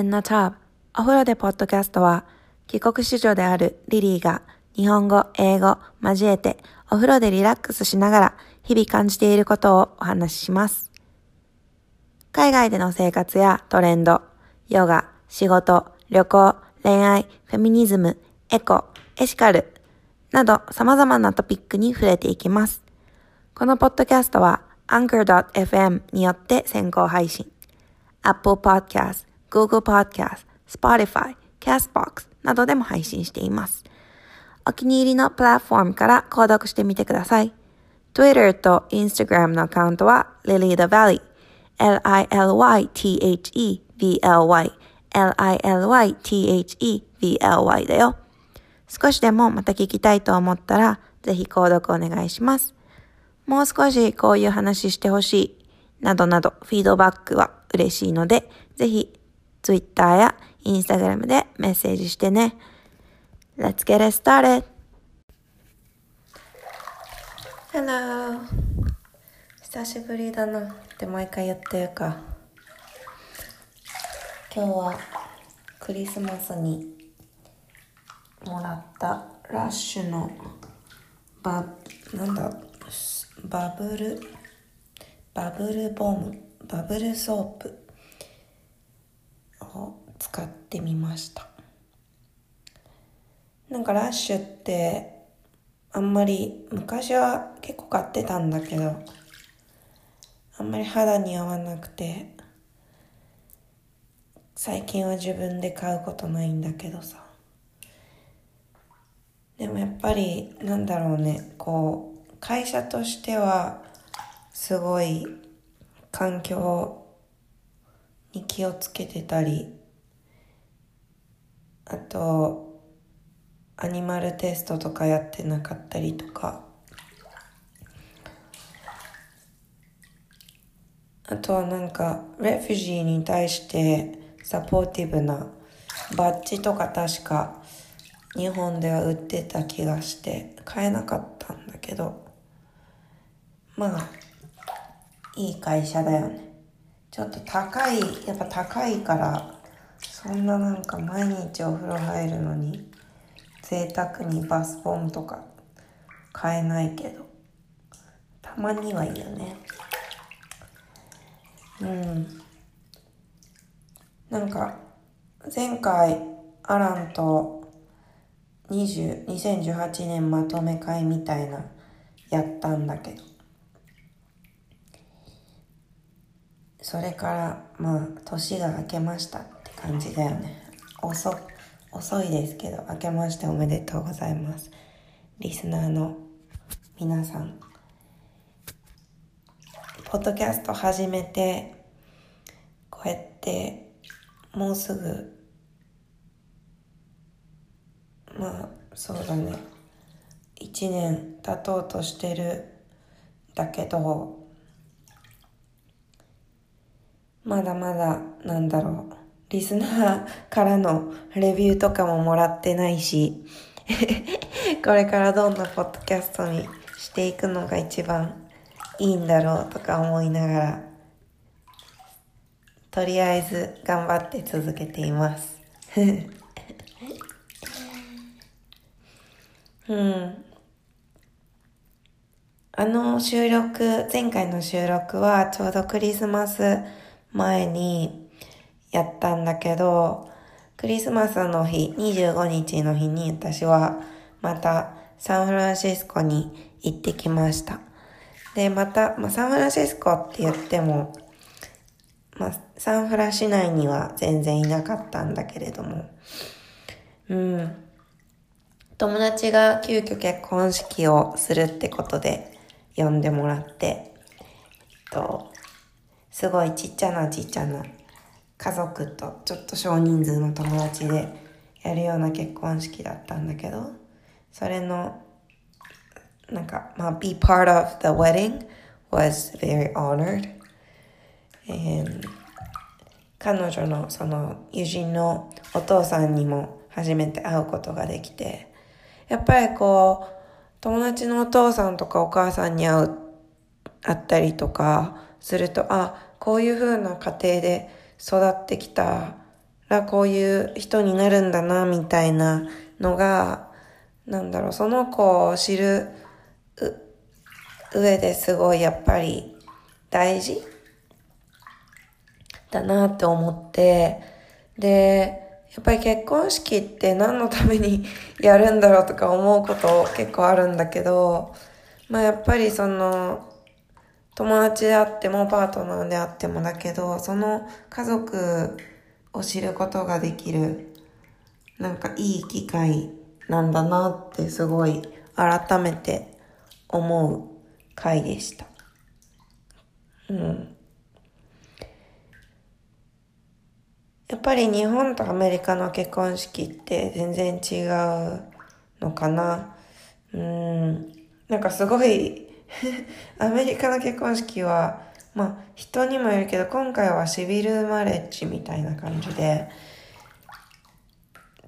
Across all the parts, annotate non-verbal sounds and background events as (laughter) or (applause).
Podcast in the Tub お風呂でポッドキャストは帰国子女であるリリーが日本語、英語交えてお風呂でリラックスしながら日々感じていることをお話しします。海外での生活やトレンド、ヨガ、仕事、旅行、恋愛、フェミニズム、エコ、エシカルなど様々なトピックに触れていきます。このポッドキャストは Anchor.fm によって先行配信。Apple Podcast、Google Podcast、Spotify、Castbox などでも配信しています。お気に入りのプラットフォームから購読してみてください。Twitter と Instagram のアカウントは Lily the Valley、L-I-L-Y-T-H-E-V-L-Y、L-I-L-Y-T-H-E-V-L-Y だよ。少しでもまた聞きたいと思ったら、ぜひ購読お願いします。もう少しこういう話してほしい、などなどフィードバックは嬉しいので、ぜひ Twitter や Instagram でメッセージしてね。Let's get it started! Hello! 久しぶりだなって毎回言ってるか。今日はクリスマスにもらったラッシュのバ、なんだ、バブル、バブルボム、バブルソープ？使ってみました。なんかラッシュってあんまり昔は結構買ってたんだけどあんまり肌に合わなくて最近は自分で買うことないんだけどさでもやっぱりなんだろうねこう会社としてはすごい環境に気をつけてたりあとアニマルテストとかやってなかったりとか。あとはなんかレフュジーに対してサポーティブなバッジとか確か日本では売ってた気がして買えなかったんだけど。まあいい会社だよね。ちょっと高いやっぱ高いからそんななんか毎日お風呂入るのに贅沢にバスボムとか買えないけどたまにはいいよね。うん。なんか前回アランと20 2018年まとめ会みたいなやったんだけどそれからまあ年が明けました。感じだよね。遅遅いですけど明けましておめでとうございます。リスナーの皆さん。ポッドキャスト始めてこうやってもうすぐまあそうだね。1年経とうとしてるだけどまだまだなんだろう。リスナーからのレビューとかももらってないし (laughs) これからどんなポッドキャストにしていくのが一番いいんだろうとか思いながらとりあえず頑張って続けています。(laughs) うん。あの収録前回の収録はちょうどクリスマス前にやったんだけど、クリスマスの日、25日の日に私はまたサンフランシスコに行ってきました。で、また、まあ、サンフランシスコって言っても、まあ、サンフラ市内には全然いなかったんだけれども、うん。友達が急遽結婚式をするってことで呼んでもらって、えっと、すごいちっちゃなちっちゃな家族とちょっと少人数の友達でやるような結婚式だったんだけど、それの、なんか、まあ、be part of the wedding was very honored. And 彼女のその友人のお父さんにも初めて会うことができて、やっぱりこう、友達のお父さんとかお母さんに会う、会ったりとかすると、あ、こういう風な家庭で育ってきた。らこういう人になるんだな、みたいなのが、なんだろう、その子を知る上ですごいやっぱり大事だなって思って、で、やっぱり結婚式って何のためにやるんだろうとか思うこと結構あるんだけど、まあやっぱりその、友達であってもパートナーであってもだけど、その家族を知ることができる、なんかいい機会なんだなってすごい改めて思う回でした。うん。やっぱり日本とアメリカの結婚式って全然違うのかな。うん。なんかすごい (laughs) アメリカの結婚式は、まあ人にもよるけど、今回はシビルマレッジみたいな感じで、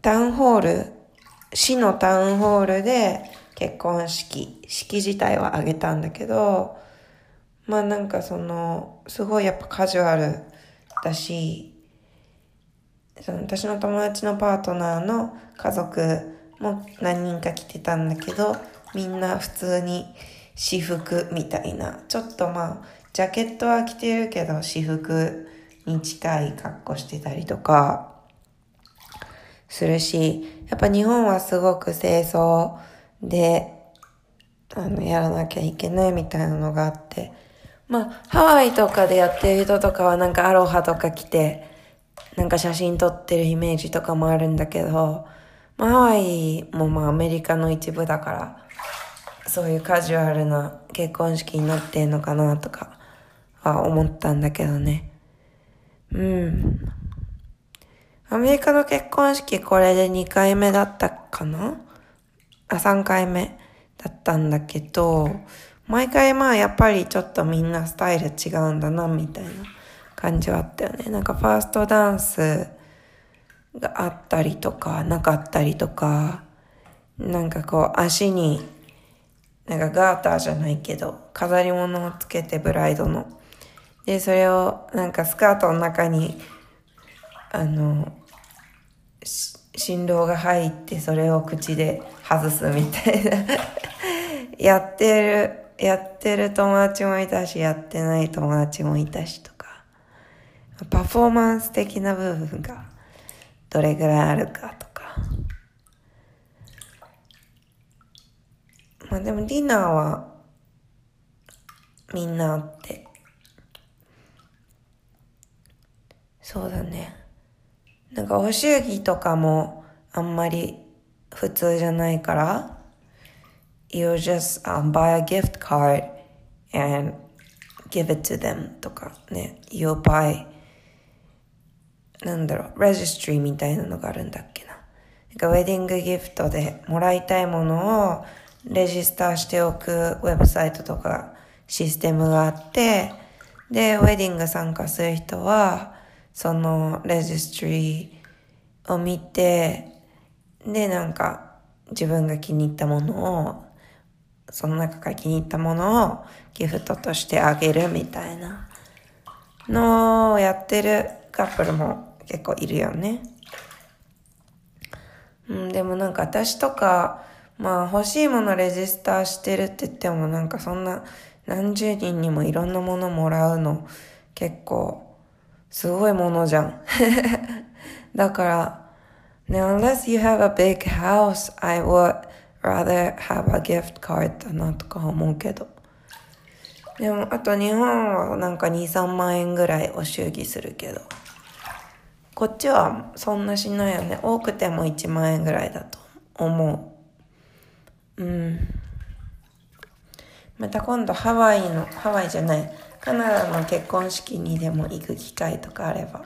タウンホール、市のタウンホールで結婚式、式自体は挙げたんだけど、まあなんかその、すごいやっぱカジュアルだし、その私の友達のパートナーの家族も何人か来てたんだけど、みんな普通に私服みたいな、ちょっとまあ、ジャケットは着てるけど私服に近い格好してたりとか、するし、やっぱ日本はすごく清掃で、あの、やらなきゃいけないみたいなのがあって、まあ、ハワイとかでやってる人とかはなんかアロハとか着て、なんか写真撮ってるイメージとかもあるんだけど、まあ、ハワイもまあアメリカの一部だから、そういうカジュアルな結婚式になってんのかなとかは思ったんだけどね。うん。アメリカの結婚式これで2回目だったかな？あ、3回目だったんだけど、毎回まあやっぱりちょっとみんなスタイル違うんだなみたいな。感じはあったよね。なんかファーストダンスがあったりとか、なかったりとか、なんかこう足に、なんかガーターじゃないけど、飾り物をつけてブライドの。で、それをなんかスカートの中に、あの、振動が入ってそれを口で外すみたいな (laughs) やってる、やってる友達もいたし、やってない友達もいたしとかパフォーマンス的な部分がどれぐらいあるかとか。まあでもディナーはみんなあって。そうだね。なんかお祝儀とかもあんまり普通じゃないから、you just、um, buy a gift card and give it to them とかね、you buy なんだろう、レジストリーみたいなのがあるんだっけな。なんかウェディングギフトでもらいたいものをレジスターしておくウェブサイトとかシステムがあって、で、ウェディング参加する人は、そのレジストリーを見て、で、なんか自分が気に入ったものを、その中から気に入ったものをギフトとしてあげるみたいなのをやってるカップルも結構いるよね。うん、でもなんか私とか、まあ欲しいものレジスターしてるって言ってもなんかそんな何十人にもいろんなものもらうの結構すごいものじゃん。(laughs) だから、ね、unless you have a big house, I would rather have a gift card だなとか思うけど。でも、あと日本はなんか2、3万円ぐらいお祝儀するけど。こっちはそんなしないよね。多くても1万円ぐらいだと思う。うん。また今度ハワイの、ハワイじゃない、カナダの結婚式にでも行く機会とかあれば、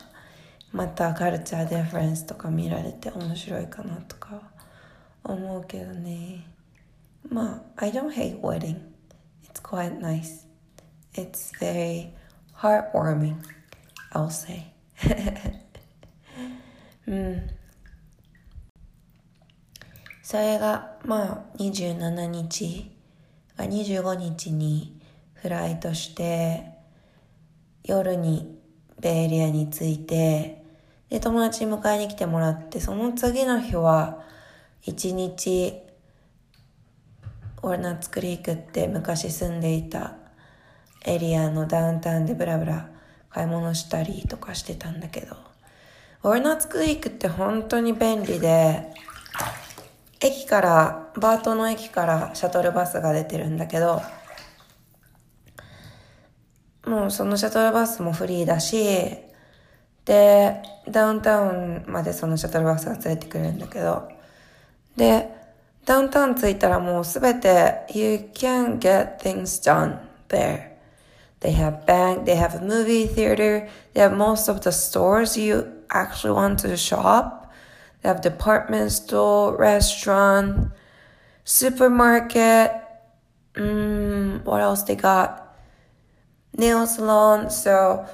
またカルチャーディフェンスとか見られて面白いかなとか思うけどね。まあ、I don't hate wedding. It's quite nice. It's very heartwarming, I'll say. (laughs) うん。それが、まあ、27日、あ25日にフライトして、夜にベイエリアに着いて、で、友達に迎えに来てもらって、その次の日は、一日、オルナッツクリークって昔住んでいたエリアのダウンタウンでブラブラ買い物したりとかしてたんだけど、オルナッツクリークって本当に便利で、駅から、バートの駅からシャトルバスが出てるんだけど、もうそのシャトルバスもフリーだし、で、ダウンタウンまでそのシャトルバスが連れてくるんだけど、で、ダウンタウン着いたらもうすべて、you can get things done there. They have bank, they have a movie theater, they have most of the stores you actually want to shop. They have department store, restaurant, supermarket. Mm, what else they got? Nail salon. So,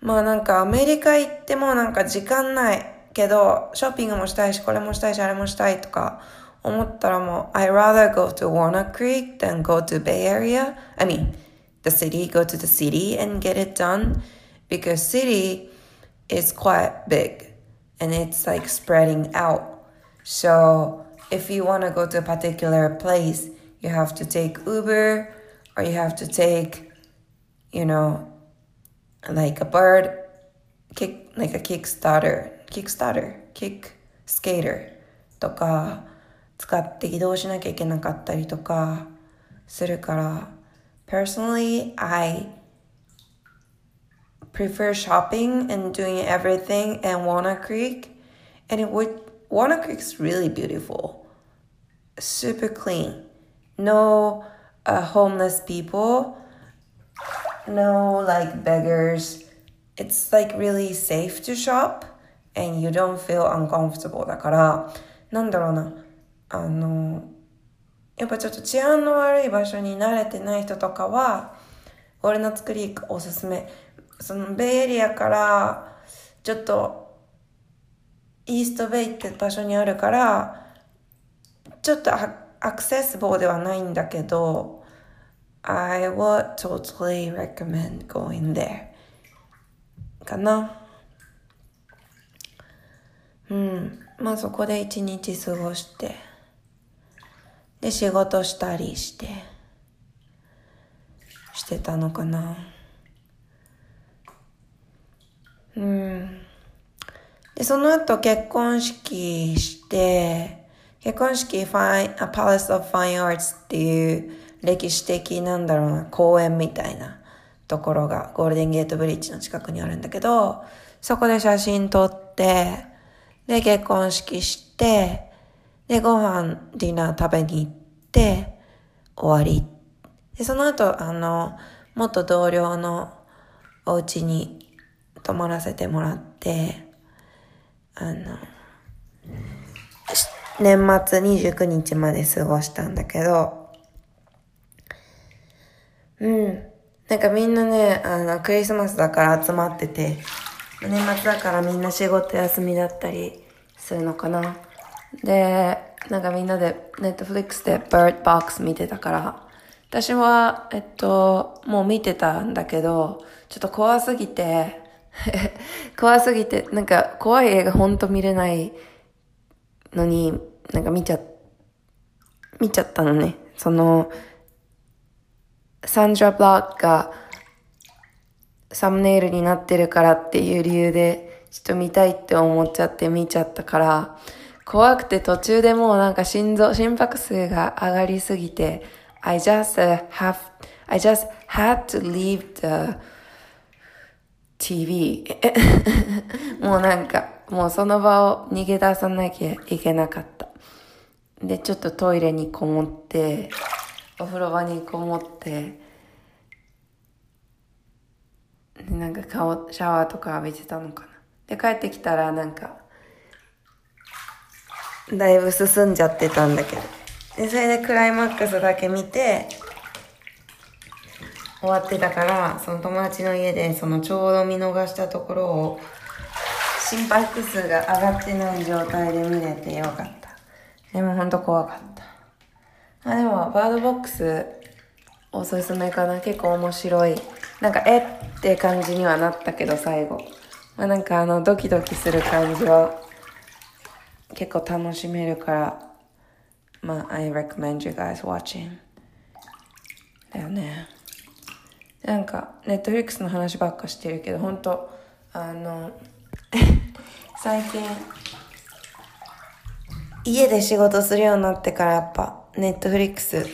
まあなんかアメリカ行ってもなんか時間ないけど、ショッピングもしたいし、これもしたいし、あれもしたいとか思ったらもう、I rather go to Warner Creek than go to Bay Area. I mean, the city, go to the city and get it done because city is quite big and it's like spreading out. So if you want to go to a particular place, you have to take Uber or you have to take, you know, like a bird kick, like a Kickstarter, Kickstarter, Kick Skater とか使って移動しなきゃいけなかったりとかするから personally I prefer shopping and doing everything in Wanna Creek. And it would Wanna Creek's really beautiful, super clean. No uh, homeless people, no like beggars. It's like really safe to shop and you don't feel uncomfortable. だから、なんだろうな、あの、やっぱちょっと治安の悪い場所に慣れてない人とかは、オールナッツクリークおすすめ。 そのベイエリアからちょっとイーストベイって場所にあるからちょっとアクセスボではないんだけど I would totally recommend going there. かな。うん。まあそこで一日過ごしてで仕事したりしてしてたのかな。うん。で、その後結婚式して、結婚式ファイン、パレス・オブ・ファイン・アーツっていう歴史的なんだろうな、公園みたいなところがゴールデンゲートブリッジの近くにあるんだけど、そこで写真撮って、で、結婚式して、で、ご飯、ディナー食べに行って、終わり。で、その後、あの、元同僚のお家に泊まらせてもらって、あの、年末29日まで過ごしたんだけど、うん。なんかみんなね、あの、クリスマスだから集まってて、年末だからみんな仕事休みだったりするのかな。で、なんかみんなでネットフリックスで Bird Box 見てたから、私は、えっと、もう見てたんだけど、ちょっと怖すぎて、(laughs) 怖すぎて、なんか怖い映画ほんと見れないのに、なんか見ちゃ、見ちゃったのね。その、サンドラ・ブロックがサムネイルになってるからっていう理由で、ちょっと見たいって思っちゃって見ちゃったから、怖くて途中でもうなんか心臓、心拍数が上がりすぎて、I just have, I just had to leave the TV (laughs) もうなんかもうその場を逃げ出さなきゃいけなかった。でちょっとトイレにこもってお風呂場にこもってでなんか顔シャワーとか浴びてたのかな。で帰ってきたらなんかだいぶ進んじゃってたんだけど。でそれでクライマックスだけ見て終わってたから、その友達の家でそのちょうど見逃したところを心拍数が上がってない状態で見れてよかった。でもほんと怖かった。あ、でもバードボックスおすすめかな。結構面白い。なんか絵、って感じにはなったけど、最後。まあなんかあの、ドキドキする感じは結構楽しめるから、まあ、I recommend you guys watching. だよね。なんか、ネットフリックスの話ばっかしてるけど、本当あの、(laughs) 最近、家で仕事するようになってからやっぱ、ネットフリックス、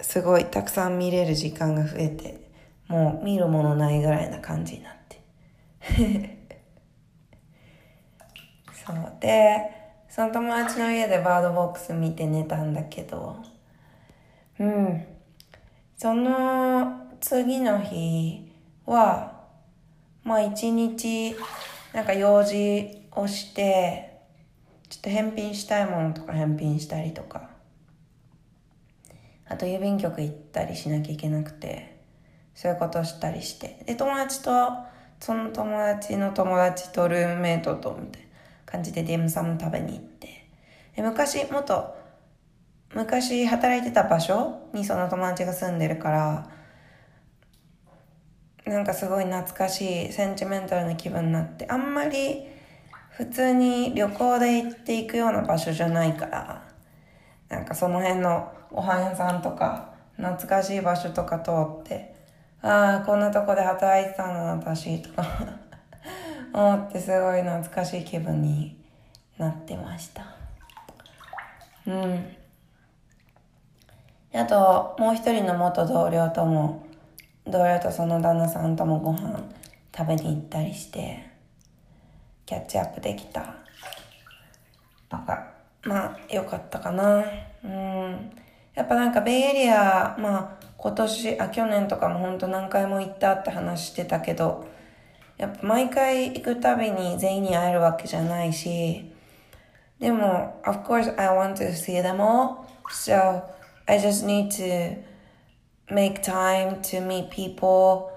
すごいたくさん見れる時間が増えて、もう見るものないぐらいな感じになって。(laughs) そうで、その友達の家でバードボックス見て寝たんだけど、うん。その次の日は、まあ一日、なんか用事をして、ちょっと返品したいものとか返品したりとか、あと郵便局行ったりしなきゃいけなくて、そういうことしたりして。で、友達と、その友達の友達とルームメイトと、みたいな。感じでディムサム食べに行って。で昔、もっと、昔働いてた場所にその友達が住んでるから、なんかすごい懐かしい、センチメンタルな気分になって、あんまり普通に旅行で行っていくような場所じゃないから、なんかその辺のご飯屋さんとか、懐かしい場所とか通って、ああ、こんなとこで働いてたんだな、私、とか (laughs) 思ってすごい懐かしい気分になってました。うん。あと、もう一人の元同僚とも、同僚とその旦那さんともご飯食べに行ったりして、キャッチアップできた？とか、まあ、よかったかな。うん。やっぱなんか、ベイエリア、まあ、今年、あ、去年とかも本当何回も行ったって話してたけど、やっぱ毎回行くたびに全員に会えるわけじゃないし、でも、of course I want to see them all, so I just need to make time to meet people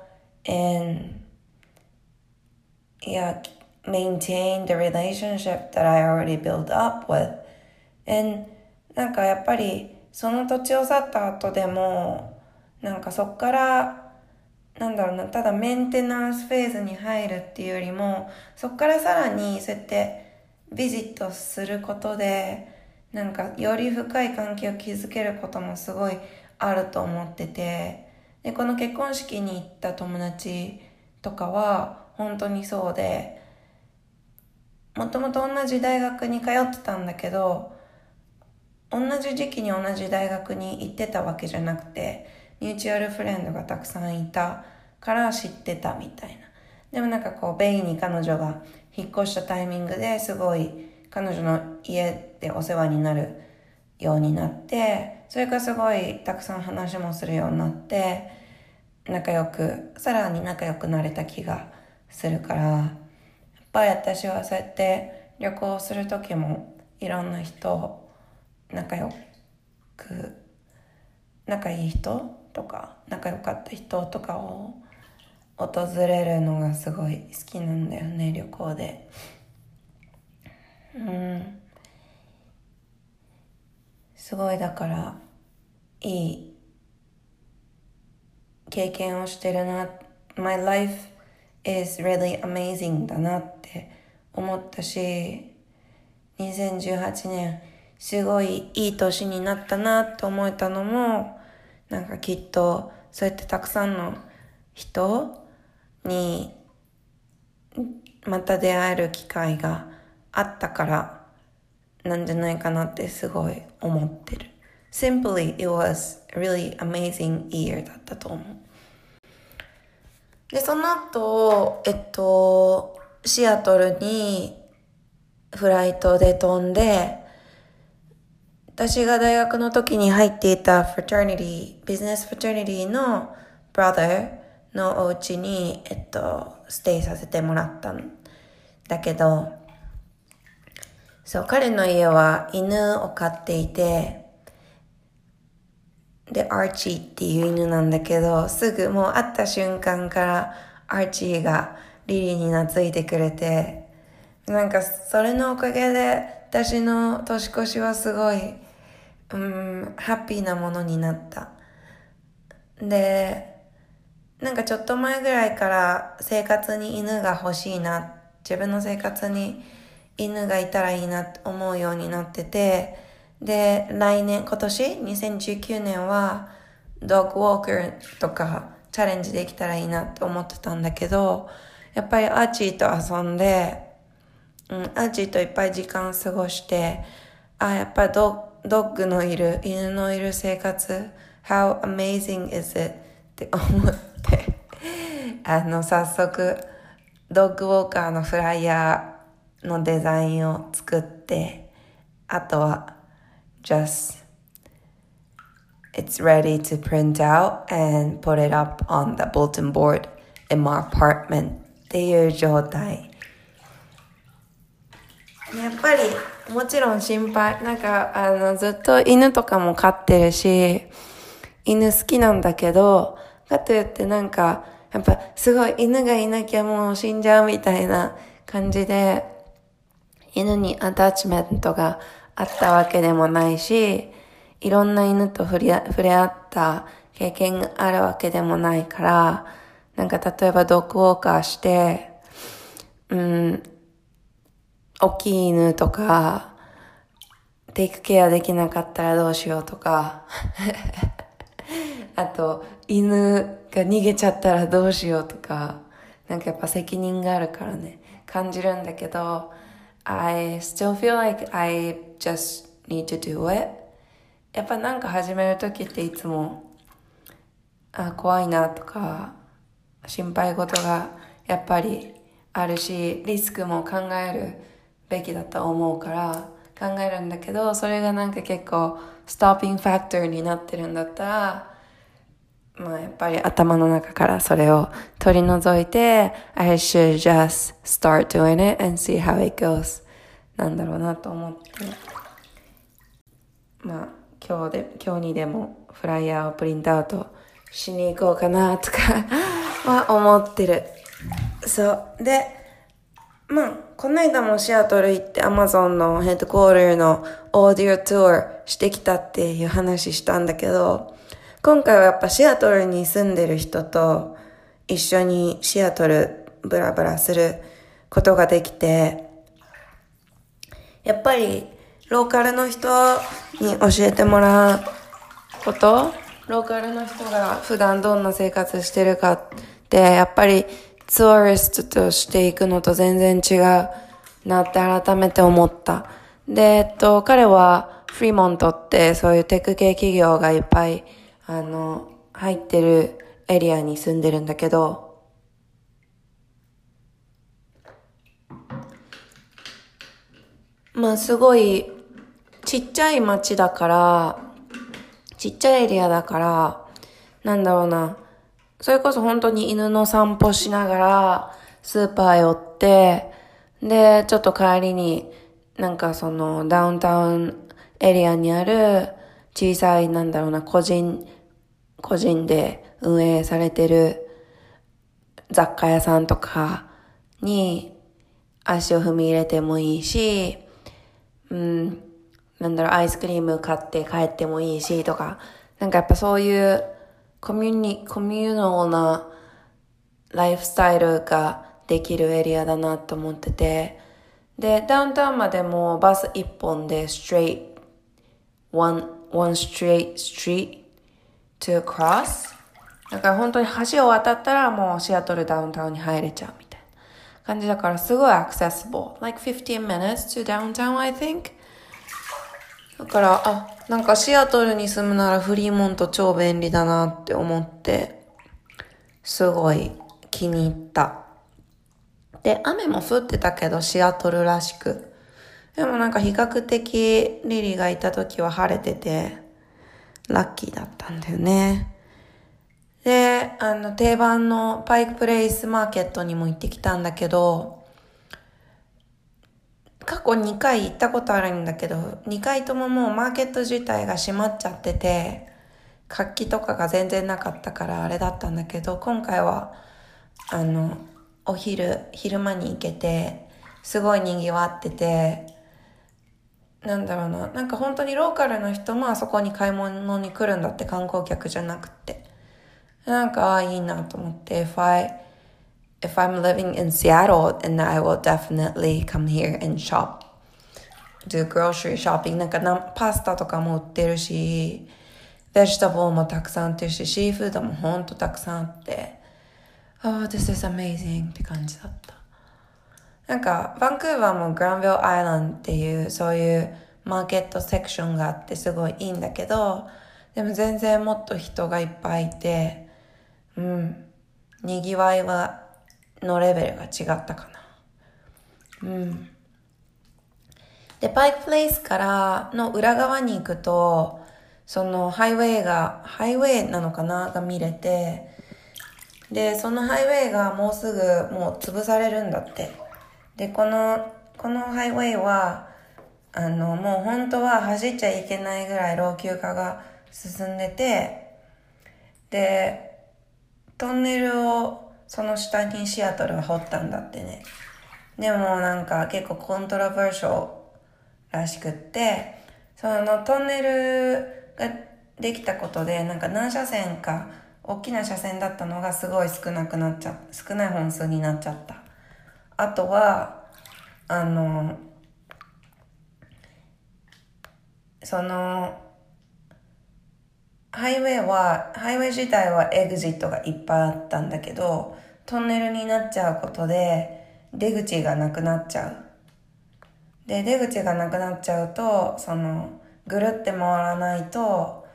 and yeah, maintain the relationship that I already built up with. And なんかやっぱりその土地を去った後でも、なんかそっからなんだろうな、ただメンテナンスフェーズに入るっていうよりも、そこからさらにそうやってビジットすることで、なんかより深い関係を築けることもすごいあると思ってて、で、この結婚式に行った友達とかは本当にそうで、もともと同じ大学に通ってたんだけど、同じ時期に同じ大学に行ってたわけじゃなくて、ミューチュアルフレンドがたくさんいたから知ってたみたいな。でもなんかこう、ベイに彼女が引っ越したタイミングですごい彼女の家でお世話になるようになって、それからすごいたくさん話もするようになって、仲良く、さらに仲良くなれた気がするから、やっぱり私はそうやって旅行する時もいろんな人、仲良く、仲いい人とか仲良かった人とかを訪れるのがすごい好きなんだよね旅行で。うん。すごいだからいい経験をしてるな。My life is really amazing だなって思ったし2018年すごいいい年になったなって思えたのもなんかきっとそうやってたくさんの人にまた出会える機会があったからなんじゃないかなってすごい思ってる。Simply, it was a really amazing year だったと思う。で、その後、えっと、シアトルにフライトで飛んで、私が大学の時に入っていた fraternity、ビジネス fraternity の brother のお家に、えっと、ステイさせてもらったんだけど、そう、彼の家は犬を飼っていて、で、アーチーっていう犬なんだけど、すぐもう会った瞬間からアーチーがリリーに懐いてくれて、なんかそれのおかげで私の年越しはすごいうん、ハッピーなものになった。で、なんかちょっと前ぐらいから生活に犬が欲しいな、自分の生活に犬がいたらいいなって思うようになってて、で、来年、今年、2019年は、ドッグウォーカーとかチャレンジできたらいいなって思ってたんだけど、やっぱりアーチーと遊んで、うん、アーチーといっぱい時間過ごして、あ、やっぱドドッグのいる、犬のいる生活、how amazing is it? って思って。あの、早速、ドッグウォーカーのフライヤーのデザインを作って、あとは、just it's ready to print out and put it up on the bulletin board in my apartment っていう状態。やっぱり、もちろん心配。なんか、あの、ずっと犬とかも飼ってるし、犬好きなんだけど、かといってなんか、やっぱすごい犬がいなきゃもう死んじゃうみたいな感じで、犬にアタッチメントがあったわけでもないし、いろんな犬と触れ合った経験があるわけでもないから、なんか例えばドッグウォーカーして、うん、大きい犬とか、テイクケアできなかったらどうしようとか、(laughs) あと、犬が逃げちゃったらどうしようとか、なんかやっぱ責任があるからね、感じるんだけど、I still feel like I just need to do it. やっぱなんか始めるときっていつも、あ、怖いなとか、心配事がやっぱりあるし、リスクも考えるべきだと思うから考えるんだけど、それがなんか結構ストッピングファクターになってるんだったら、まあやっぱり頭の中からそれを取り除いて、I should just start doing it and see how it goes なんだろうなと思って。まあ今日で、今日にでもフライヤーをプリントアウトしに行こうかなとか (laughs) は思ってる。そう。で、まあ、この間もシアトル行って Amazon のヘッドコールのオーディオツアーしてきたっていう話したんだけど、今回はやっぱシアトルに住んでる人と一緒にシアトルブラブラすることができて、やっぱりローカルの人に教えてもらうこと、ローカルの人が普段どんな生活してるかって、やっぱりツアリストとしていくのと全然違うなって改めて思った。で、えっと、彼はフリーモントってそういうテック系企業がいっぱいあの、入ってるエリアに住んでるんだけど、まあすごいちっちゃい町だから、ちっちゃいエリアだから、なんだろうな、それこそ本当に犬の散歩しながら、スーパー寄って、で、ちょっと帰りに、なんかそのダウンタウンエリアにある小さい、なんだろうな、個人個人で運営されてる雑貨屋さんとかに足を踏み入れてもいいし、うん、なんだろう、アイスクリーム買って帰ってもいいしとか、なんかやっぱそういうコミュニ、コミューなライフスタイルができるエリアだなと思ってて、で、ダウンタウンまでもバス一本で straight, one, one straight street to cross? だから本当に橋を渡ったらもうシアトルダウンタウンに入れちゃうみたいな感じだからすごいアクセス i Like 15 minutes to downtown, I think. だから、あ、なんかシアトルに住むならフリーモント超便利だなって思って、すごい気に入った。で、雨も降ってたけど、シアトルらしく。でもなんか比較的リリがいた時は晴れてて、ラッキーだったんだよね。で、あの、定番のパイクプレイスマーケットにも行ってきたんだけど、過去2回行ったことあるんだけど、2回とももうマーケット自体が閉まっちゃってて、活気とかが全然なかったからあれだったんだけど、今回は、あの、お昼、昼間に行けて、すごい賑わってて、なんだろうな、なんか本当にローカルの人もあそこに買い物に来るんだって観光客じゃなくて。なんかいいなと思って、if I, if I'm living in Seattle, then I will definitely come here and shop. do grocery shopping. なんかなパスタとかも売ってるし、ベジタブルもたくさん売ってるし、シーフードもほんとたくさんあって、Oh, this is amazing って感じだった。なんか、バンクーバーもグランビルアイランドっていう、そういうマーケットセクションがあってすごいいいんだけど、でも全然もっと人がいっぱいいて、うん、賑わいは、のレベルが違ったかな。うん。で、パイクプレイスからの裏側に行くと、そのハイウェイが、ハイウェイなのかな？が見れて、で、そのハイウェイがもうすぐもう潰されるんだって。で、この、このハイウェイは、あの、もう本当は走っちゃいけないぐらい老朽化が進んでて、で、トンネルをその下にシアトルは掘ったんだってね。でもなんか結構コントラバーショらしくって、そのトンネルができたことで、なんか何車線か、大きな車線だったのがすごい少なくなっちゃ、少ない本数になっちゃった。あとは、あの、その、ハイウェイは、ハイウェイ自体はエグジットがいっぱいあったんだけど、トンネルになっちゃうことで、出口がなくなっちゃう。で、出口がなくなっちゃうと、その、ぐるって回らないと、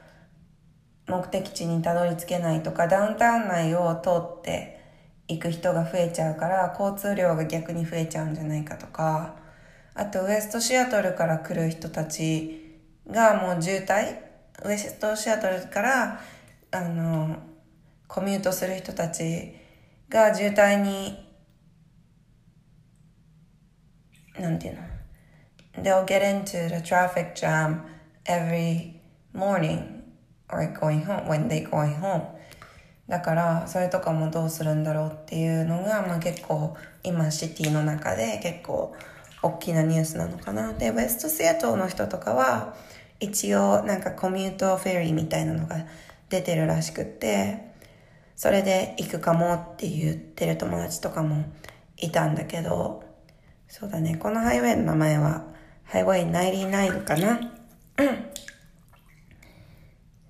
目的地にたどり着けないとか、ダウンタウン内を通って行く人が増えちゃうから、交通量が逆に増えちゃうんじゃないかとか、あとウエストシアトルから来る人たちがもう渋滞ウエストシアトルから、あの、コミュートする人たちが渋滞に、なんていうの？They'll get into the traffic jam every morning or going home when they going home. だからそれとかもどうするんだろうっていうのが、まあ、結構今シティの中で結構大きなニュースなのかなでウェストシアトルの人とかは一応なんかコミュートフェリーみたいなのが出てるらしくってそれで行くかもって言ってる友達とかもいたんだけどそうだねこのハイウェイの名前はハイウェイ99かな。うん。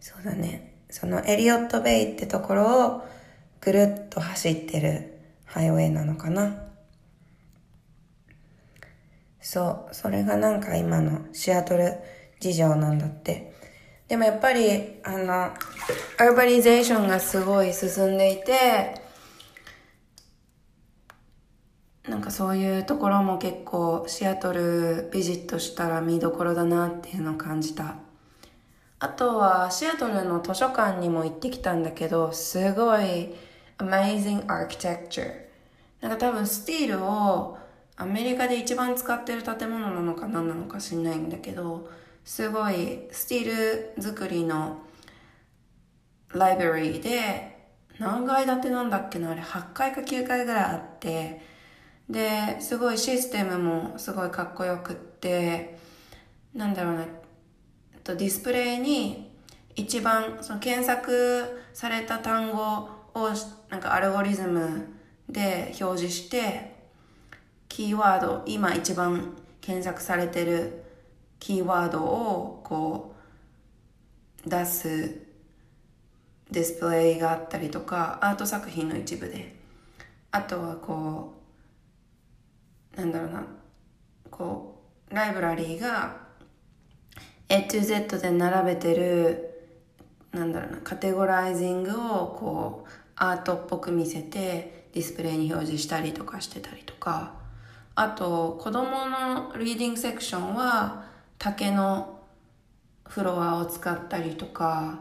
そうだね。そのエリオットベイってところをぐるっと走ってるハイウェイなのかな。そう、それがなんか今のシアトル事情なんだって。でもやっぱり、あの、アーバニゼーションがすごい進んでいて、なんかそういうところも結構シアトルビジットしたら見どころだなっていうのを感じた。あとはシアトルの図書館にも行ってきたんだけど、すごい amazing architecture。なんか多分スティールをアメリカで一番使ってる建物なのか何なのか知んないんだけど、すごいスティール作りのライブラリーで何階建てなんだっけなあれ8階か9階ぐらいあって、で、すごいシステムもすごいかっこよくって、なんだろうな、とディスプレイに一番その検索された単語をなんかアルゴリズムで表示して、キーワード、今一番検索されてるキーワードをこう出すディスプレイがあったりとか、アート作品の一部で。あとはこう、なんだろうな、こう、ライブラリーが A to Z で並べてる、なんだろうな、カテゴライジングをこう、アートっぽく見せてディスプレイに表示したりとかしてたりとか、あと、子供のリーディングセクションは竹のフロアを使ったりとか、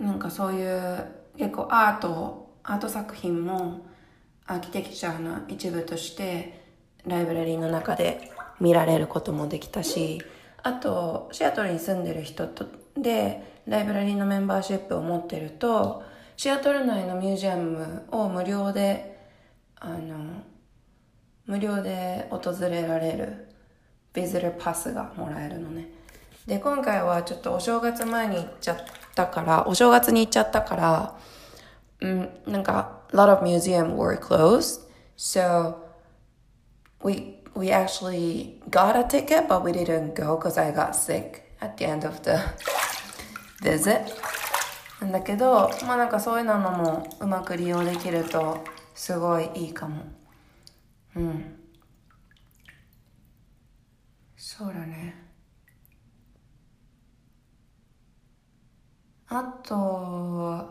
なんかそういう結構アート、アート作品もアーキテクチャの一部としてライブラリーの中で見られることもできたし。あとシアトルに住んでる人とでライブラリーのメンバーシップを持ってるとシアトル内のミュージアムを無料であの無料で訪れられるビズルパスがもらえるのねで今回はちょっとお正月前に行っちゃったからお正月に行っちゃったからうん、なんか、a lot of museum were closed. So, we, we actually got a ticket, but we didn't go because I got sick at the end of the visit. なんだけど、まあなんかそういうのもうまく利用できるとすごいいいかも。うん。そうだね。あと、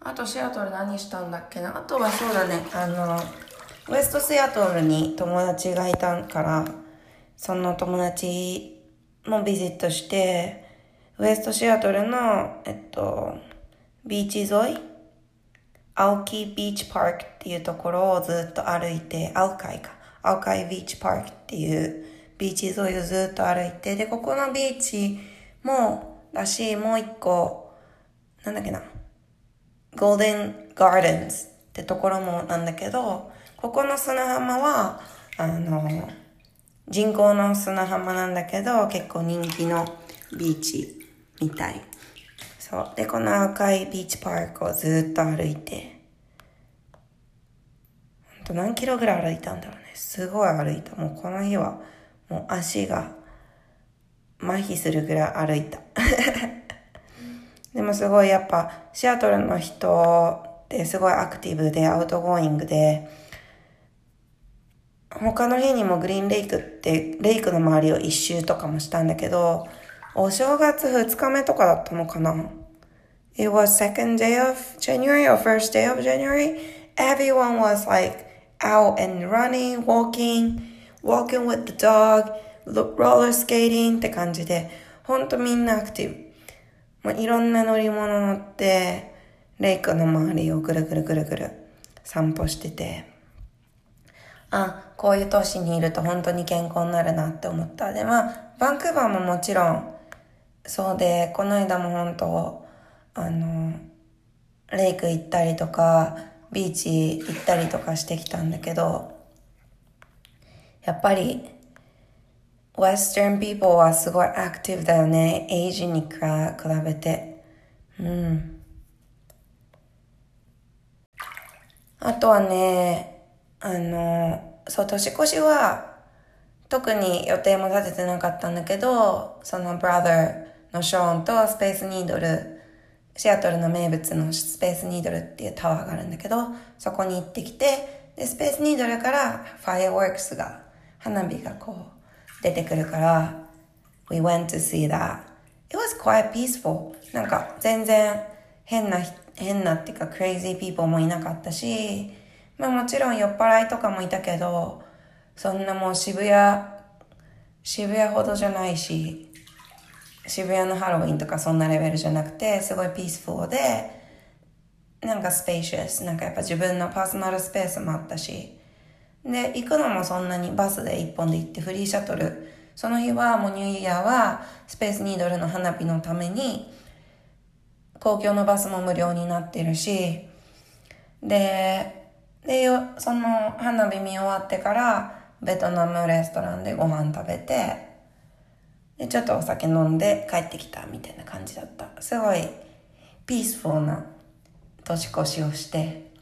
あとシアトル何したんだっけなあとはそうだね、あの、ウエストシアトルに友達がいたから、その友達もビジットして、ウエストシアトルの、えっと、ビーチ沿い、青木ビーチパークっていうところをずっと歩いて、青海か、青海ビーチパークっていうビーチ沿いをずっと歩いて、で、ここのビーチも、だし、もう一個、なんだっけな、ゴールデンガーデンズってところもなんだけど、ここの砂浜は、あの、人工の砂浜なんだけど、結構人気のビーチみたい。そう。で、この Alki Beach Park をずっと歩いて、ほんと何キロぐらい歩いたんだろうね。すごい歩いた。もうこの日は、もう足が麻痺するぐらい歩いた。(laughs) でもすごいやっぱシアトルの人ってすごいアクティブで outgoing で、他の日にも Green Lake って lake の周りを一周とかもしたんだけど、お正月2日目とかだったのかな It was second day of January or first day of January. Everyone was like out and running, walking, walking with the dog, roller skating って感じで、ほんとみんなアクティブ。まあ、いろんな乗り物乗って、レイクの周りをぐるぐるぐるぐる散歩してて、あ、こういう都市にいると本当に健康になるなって思った。で、まあ、バンクーバーももちろん、そうで、この間も本当、あの、レイク行ったりとか、ビーチ行ったりとかしてきたんだけど、やっぱり、Western people はすごいアクティブだよね。エイジに比べて。うん。あとはね、あの、そう、年越しは、特に予定も立ててなかったんだけど、その brother のショーンとスペースニードル、シアトルの名物のスペースニードルっていうタワーがあるんだけど、そこに行ってきて、で、スペースニードルからファイアワークスが、花火がこう、出てくるから、we went to see that. It was quite peaceful. なんか全然変な、変なっていうか crazy people もいなかったし、まあもちろん酔っ払いとかもいたけど、そんなもう渋谷、渋谷ほどじゃないし、渋谷のハロウィンとかそんなレベルじゃなくて、すごいピースフルで、なんかスペーシャス、なんかやっぱ自分のパーソナルスペースもあったし、で、行くのもそんなにバスで一本で行ってフリーシャトル。その日はもうニューイヤーはスペースニードルの花火のために公共のバスも無料になってるし、で、で、その花火見終わってからベトナムレストランでご飯食べて、で、ちょっとお酒飲んで帰ってきたみたいな感じだった。すごいピースフォーな年越しをして、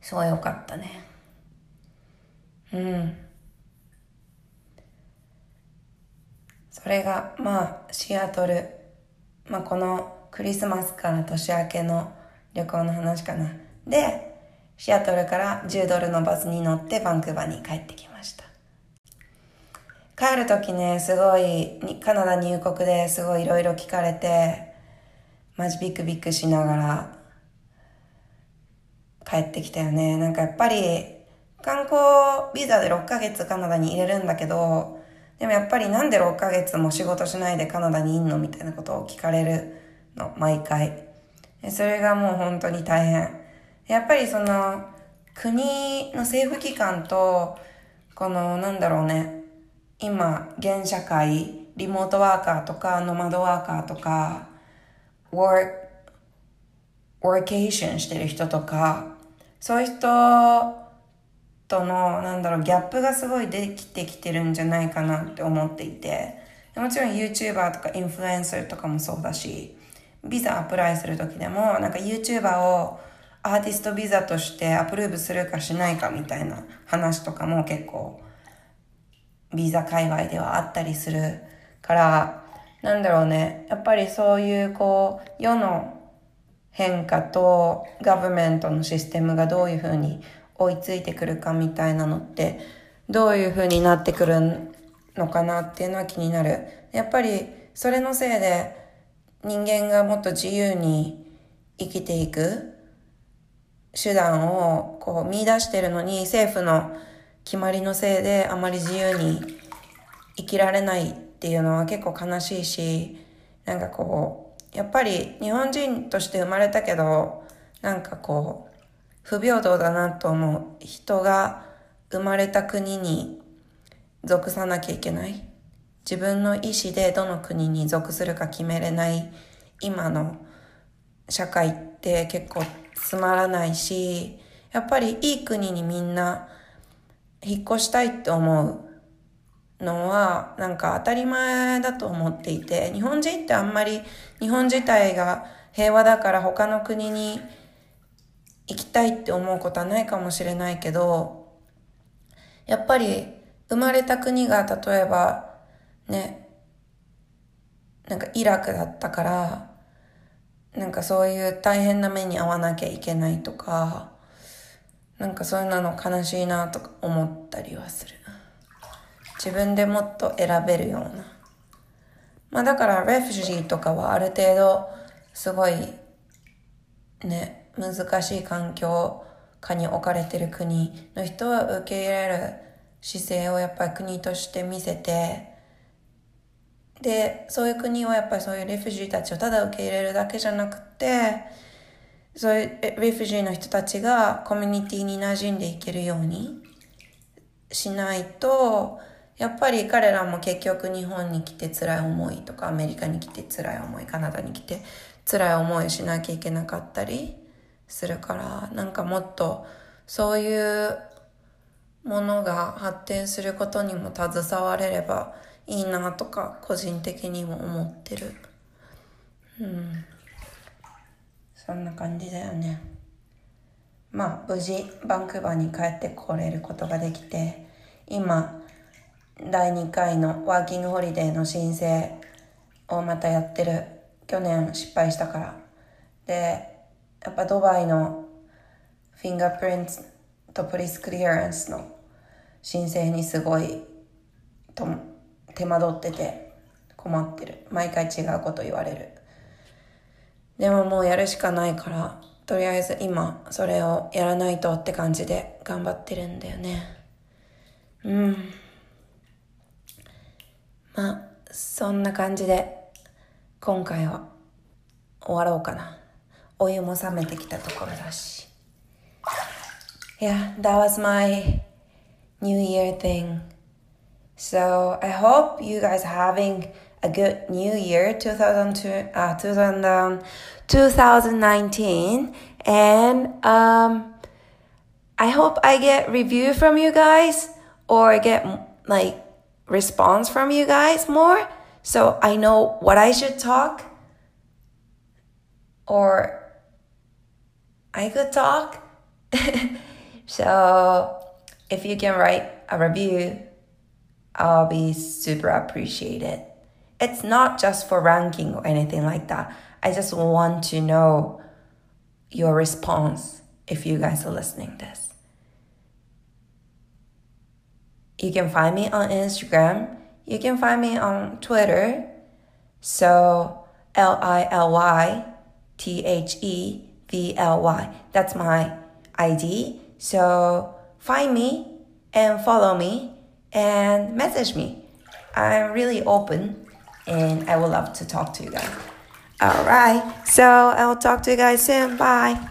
すごい良かったね。うん。それが、まあ、シアトル、まあ、このクリスマスから年明けの旅行の話かな。で、シアトルから10ドルのバスに乗ってバンクーバーに帰ってきました。帰るときね、すごい、カナダ入国ですごいいろいろ聞かれて、マジビクビクしながら帰ってきたよね。なんかやっぱり観光ビザで6ヶ月カナダに入れるんだけど、でもやっぱりなんで6ヶ月も仕事しないでカナダにいんのみたいなことを聞かれるの、毎回。それがもう本当に大変。やっぱりその、国の政府機関と、この、なんだろうね、今、現社会、リモートワーカーとか、ノマドワーカーとか、work、workation してる人とか、そういう人との、なんだろう、ギャップがすごいできてきてるんじゃないかなって思っていて、もちろん YouTuber とかインフルエンサーとかもそうだし、ビザアプライするときでも、なんか YouTuber をアーティストビザとしてアプローブするかしないかみたいな話とかも結構、ビザ界隈ではあったりするから、なんだろうね。やっぱりそういうこう、世の変化とガバメントのシステムがどういうふうに追いついてくるかみたいなのって、どういうふうになってくるのかなっていうのは気になる。やっぱりそれのせいで人間がもっと自由に生きていく手段をこう見出してるのに政府の決まりのせいであまり自由に生きられないっていうのは結構悲しいし、なんかこう、やっぱり日本人として生まれたけど、なんかこう、不平等だなと思う人が生まれた国に属さなきゃいけない。自分の意思でどの国に属するか決めれない今の社会って結構つまらないし、やっぱりいい国にみんな引っ越したいって思うのはなんか当たり前だと思っていて、日本人ってあんまり日本自体が平和だから他の国に行きたいって思うことはないかもしれないけど、やっぱり生まれた国が例えばね、なんかイラクだったから、なんかそういう大変な目に遭わなきゃいけないとか、なんかそういうの悲しいなとか思ったりはする。自分でもっと選べるような。まあだから、レフュジーとかはある程度、すごい、ね、難しい環境下に置かれてる国の人は受け入れる姿勢をやっぱり国として見せて、で、そういう国はやっぱりそういうレフュジーたちをただ受け入れるだけじゃなくて、そういうレフュジーの人たちがコミュニティに馴染んでいけるようにしないと、やっぱり彼らも結局日本に来て辛い思いとかアメリカに来て辛い思い、カナダに来て辛い思いしなきゃいけなかったりするから、なんかもっとそういうものが発展することにも携われればいいなとか個人的にも思ってる。うん。そんな感じだよね。まあ無事バンクーバーに帰ってこれることができて今第2回のワーキングホリデーの申請をまたやってる。去年失敗したから。でやっぱドバイのフィンガープリンツとプリスクリアランスの申請にすごいと手間取ってて困ってる。毎回違うこと言われる。でももうやるしかないから、とりあえず今それをやらないとって感じで頑張ってるんだよね。うん。まあ、そんな感じで今回は終わろうかな。お湯も冷めてきたところだし。Yeah, that was my New Year thing. So I hope you guys having a good new year 2002, uh, 2000, 2019 and um, I hope I get review from you guys or get like response from you guys more so I know what I should talk or I could talk. (laughs) so if you can write a review I'll be super appreciated. It's not just for ranking or anything like that. I just want to know your response if you guys are listening this. You can find me on Instagram. You can find me on Twitter. So L I L Y T H E V L Y. That's my ID. So find me and follow me and message me. I'm really open and I would love to talk to you guys. All right. So I'll talk to you guys soon. Bye.